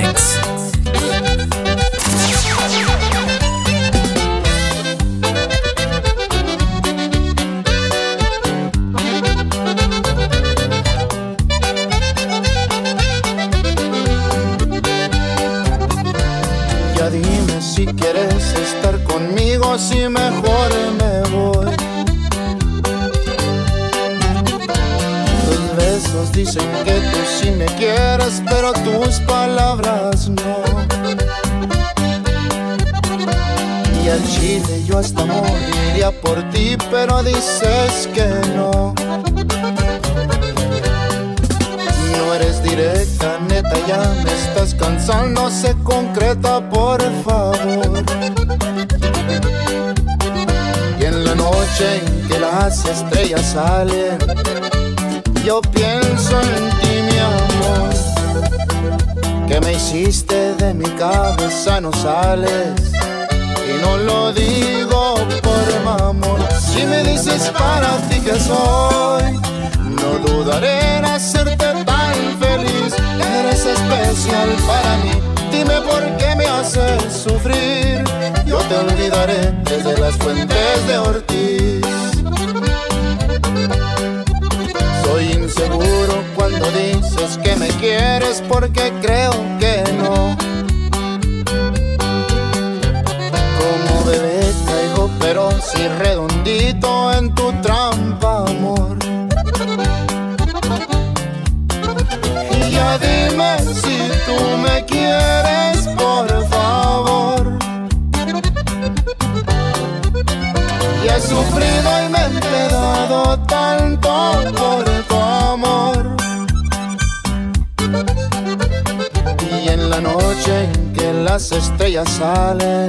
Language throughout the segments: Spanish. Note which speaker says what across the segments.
Speaker 1: mix.
Speaker 2: Chile yo hasta moriría por ti, pero dices que no. No eres directa, neta, ya me estás cansando, se concreta, por favor. Y en la noche en que las estrellas salen, yo pienso en ti, mi amor. Que me hiciste de mi cabeza, no sales. Y no lo digo por mamón. Si me dices para ti que soy, no dudaré en hacerte tan feliz. Eres especial para mí. Dime por qué me haces sufrir. Yo te olvidaré desde las fuentes de Ortiz. Soy inseguro cuando dices que me quieres porque creo que no. Pero si redondito en tu trampa, amor. Y ya dime si tú me quieres, por favor. Y he sufrido y me he empedado tanto por tu amor. Y en la noche en que las estrellas salen,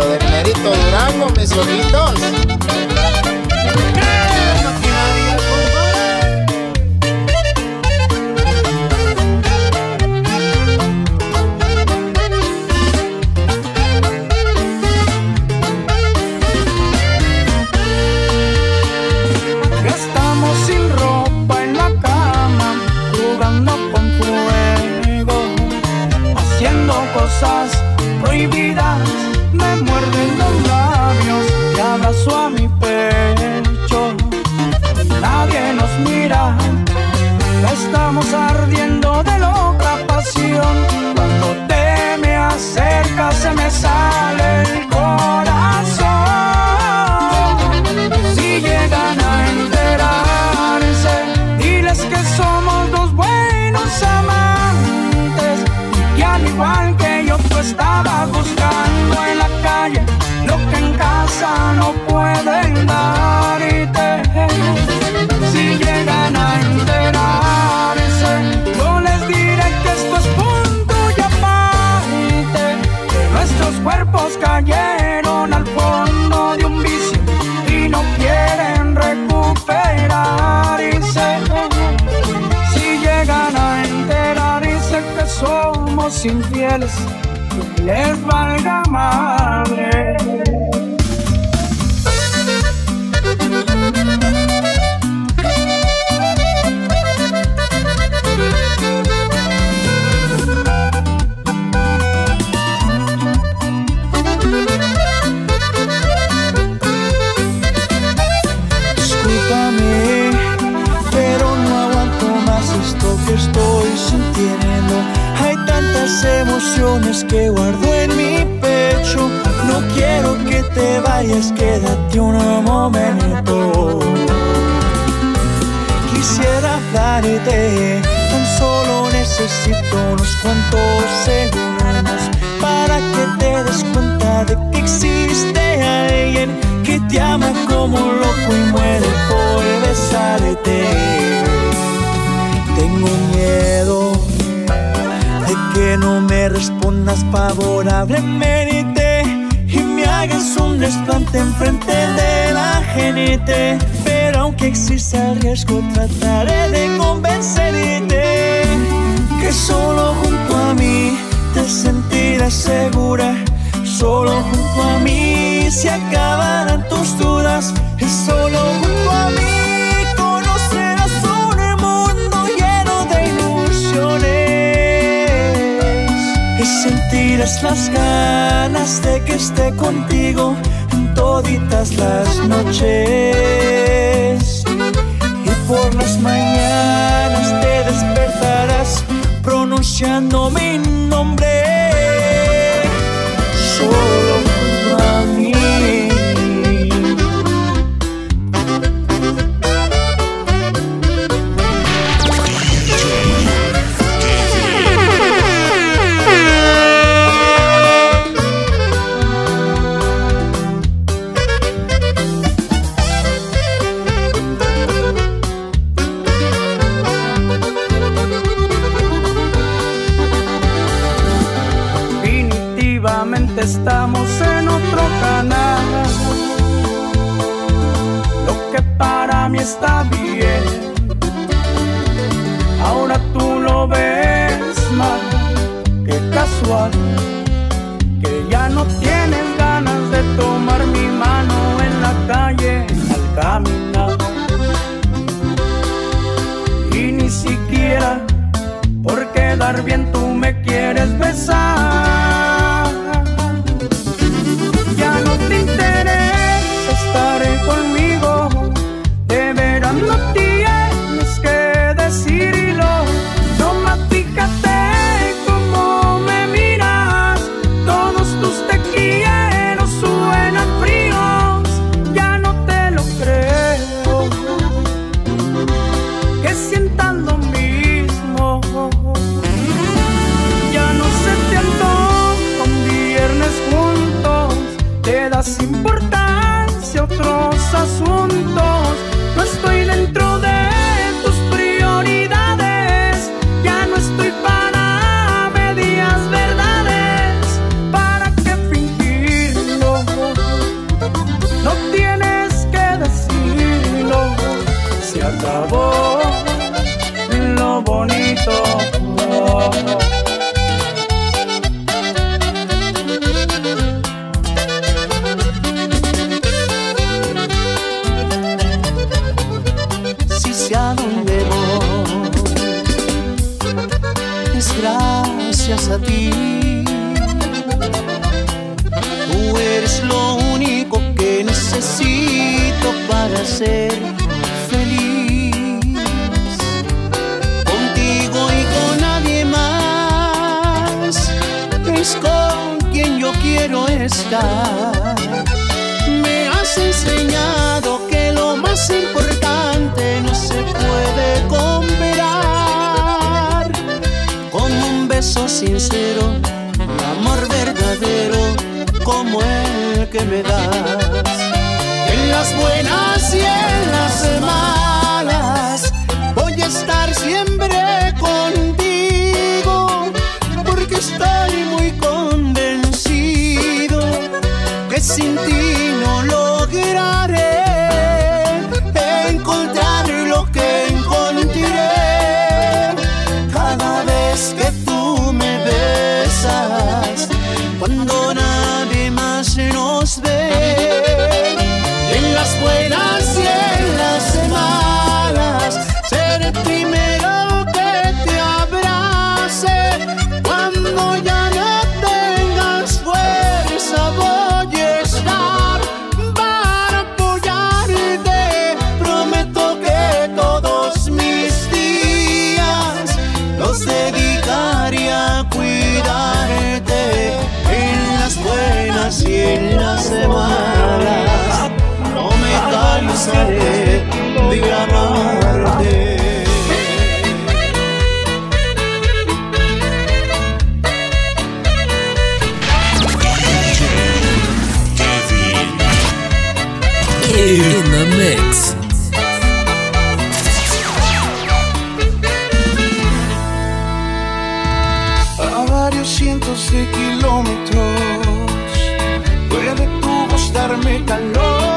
Speaker 2: Pero del mérito Durango, mis ojitos.
Speaker 3: cielos, tú valga madre.
Speaker 4: Tantas emociones que guardo en mi pecho. No quiero que te vayas, quédate un momento. Quisiera hablarte, tan solo necesito unos cuantos segundos para que te des cuenta que no
Speaker 5: favorablemente y me hagas un desplante enfrente de la gente. Pero aunque exista el riesgo, trataré de convencerte que solo junto a mí te sentirás segura. Solo junto a mí se acabarán tus dudas. Sentirás las ganas de que esté contigo toditas las noches. Y por las mañanas te despertarás pronunciando mi nombre. Solo
Speaker 6: Me has enseñado que lo más importante no se puede comparar con un beso sincero, amor verdadero como el que me
Speaker 1: das. En las buenas y en las malas voy a estar siempre contigo porque estoy muy contento sin ti no lo A varios cientos de kilómetros puede tu darme calor.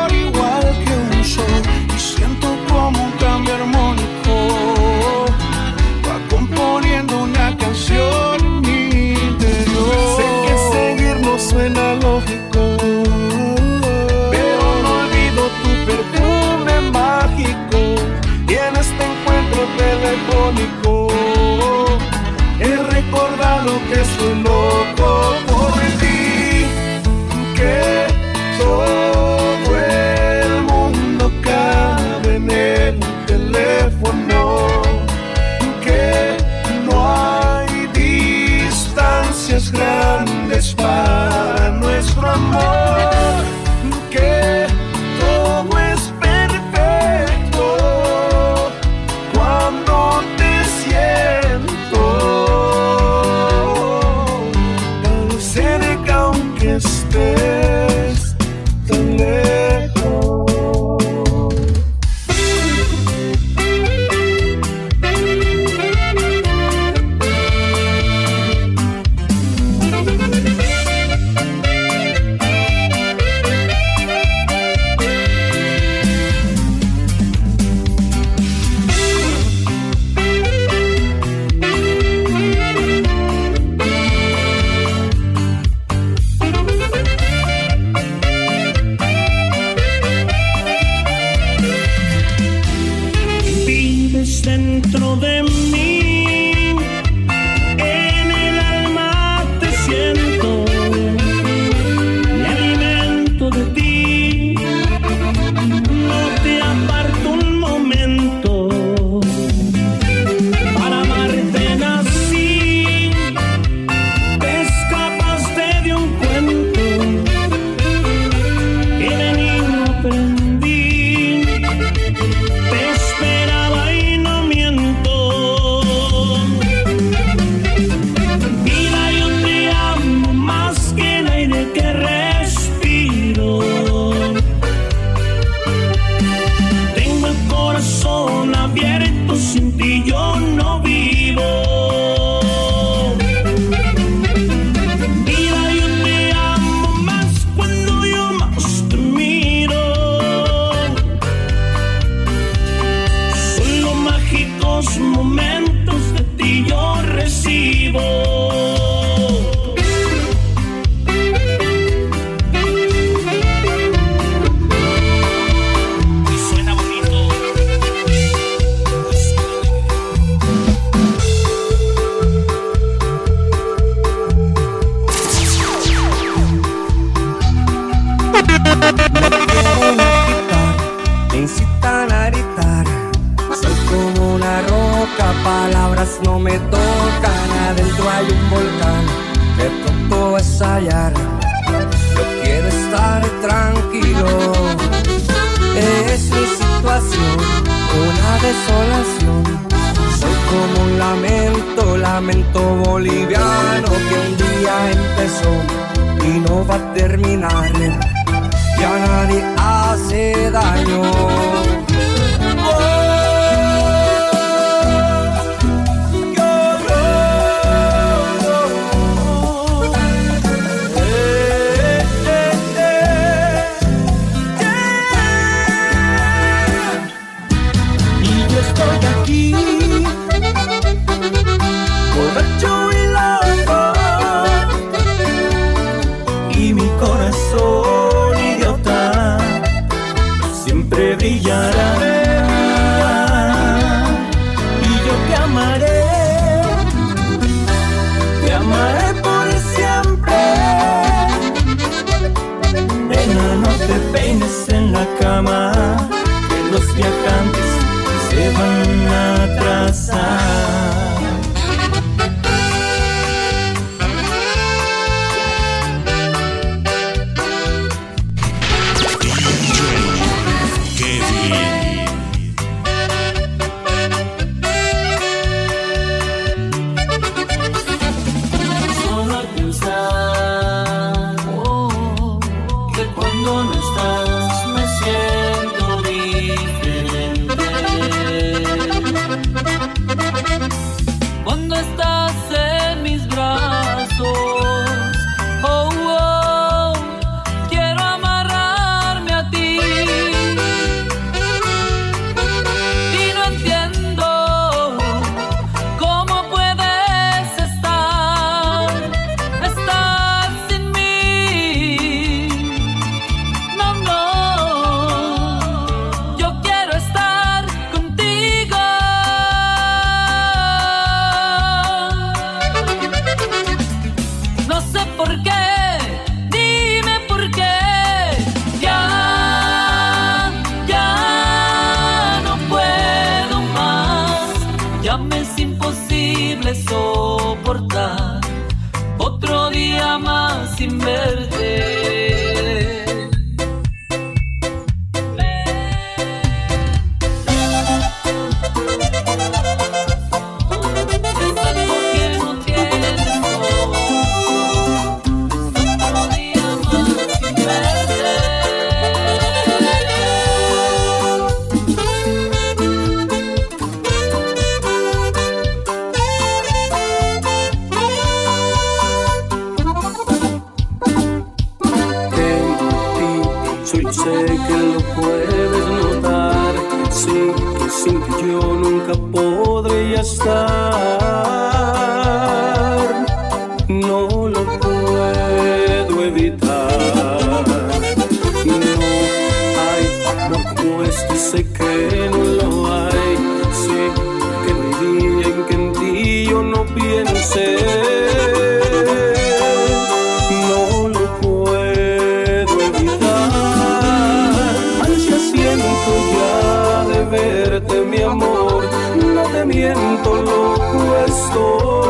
Speaker 1: Miento, loco estoy.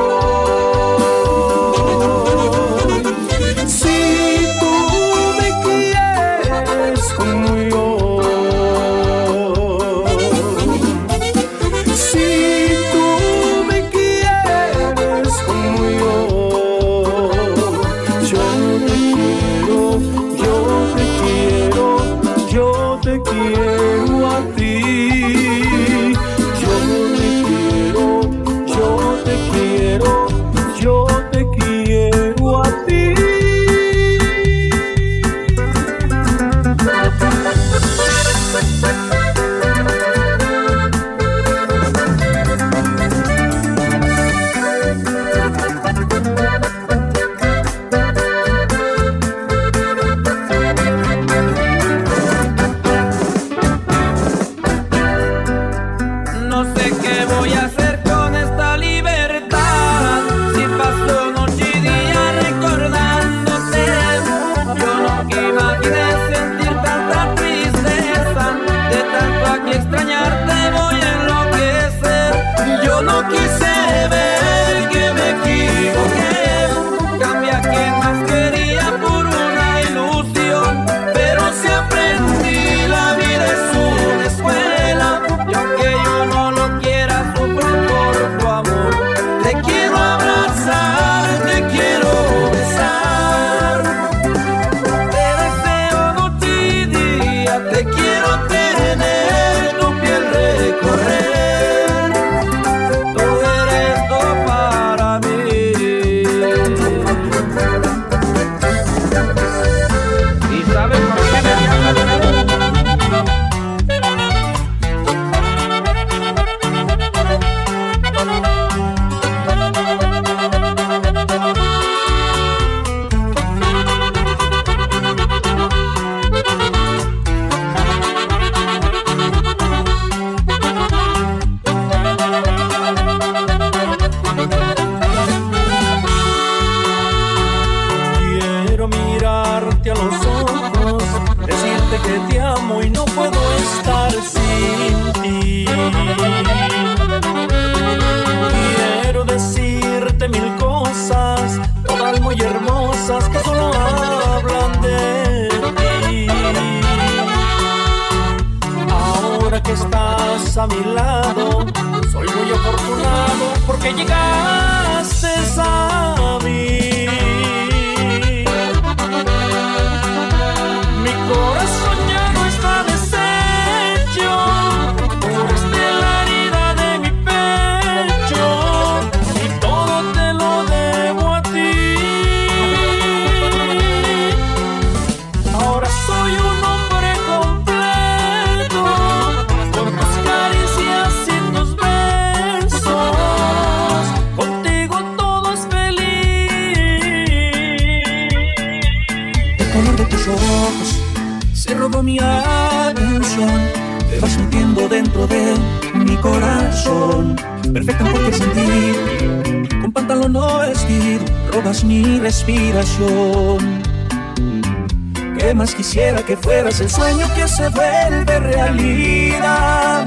Speaker 3: Quisiera que fueras el sueño que se vuelve realidad.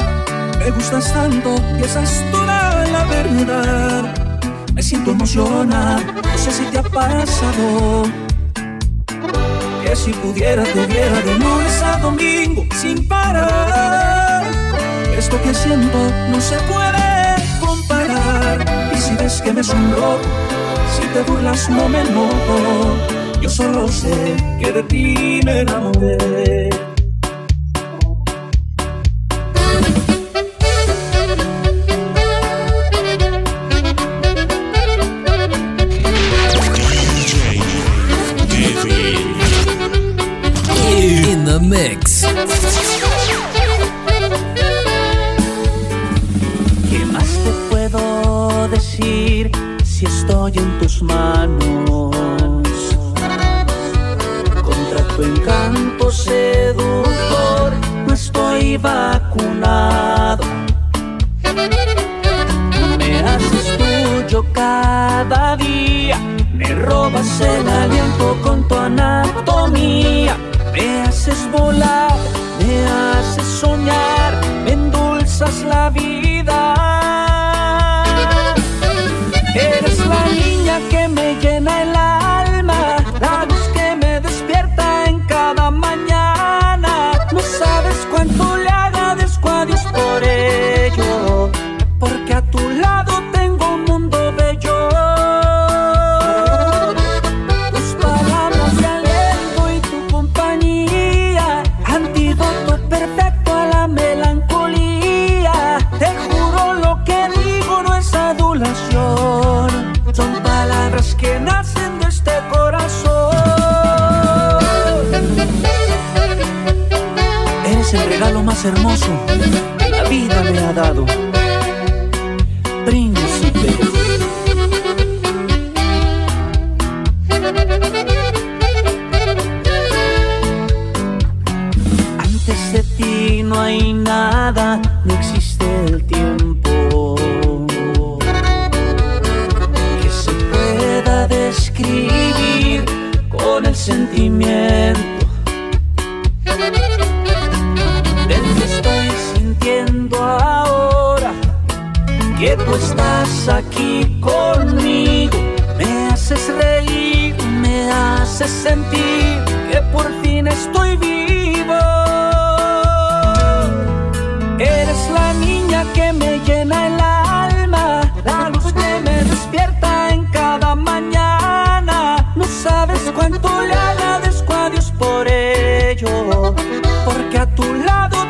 Speaker 3: Me gustas tanto que esa es toda la verdad. Me siento emocionado, no sé si te ha pasado. Que si pudiera te viera de lunes a domingo sin parar. Esto que siento no se puede comparar. Y si ves que me sonrojo, te burlas no me enojo yo solo sé que de ti me enamoré. Estoy en tus manos? Contra tu encanto seductor no estoy vacunado. Me haces tuyo cada día, me robas el aliento con tu anatomía, me haces volar, me haces soñar, me endulzas la vida. Sentimiento que estoy sintiendo ahora. Que tú estás aquí conmigo, me haces reír, me haces sentir que por fin estoy vivo. Eres la niña que me llena el alma, porque a tu lado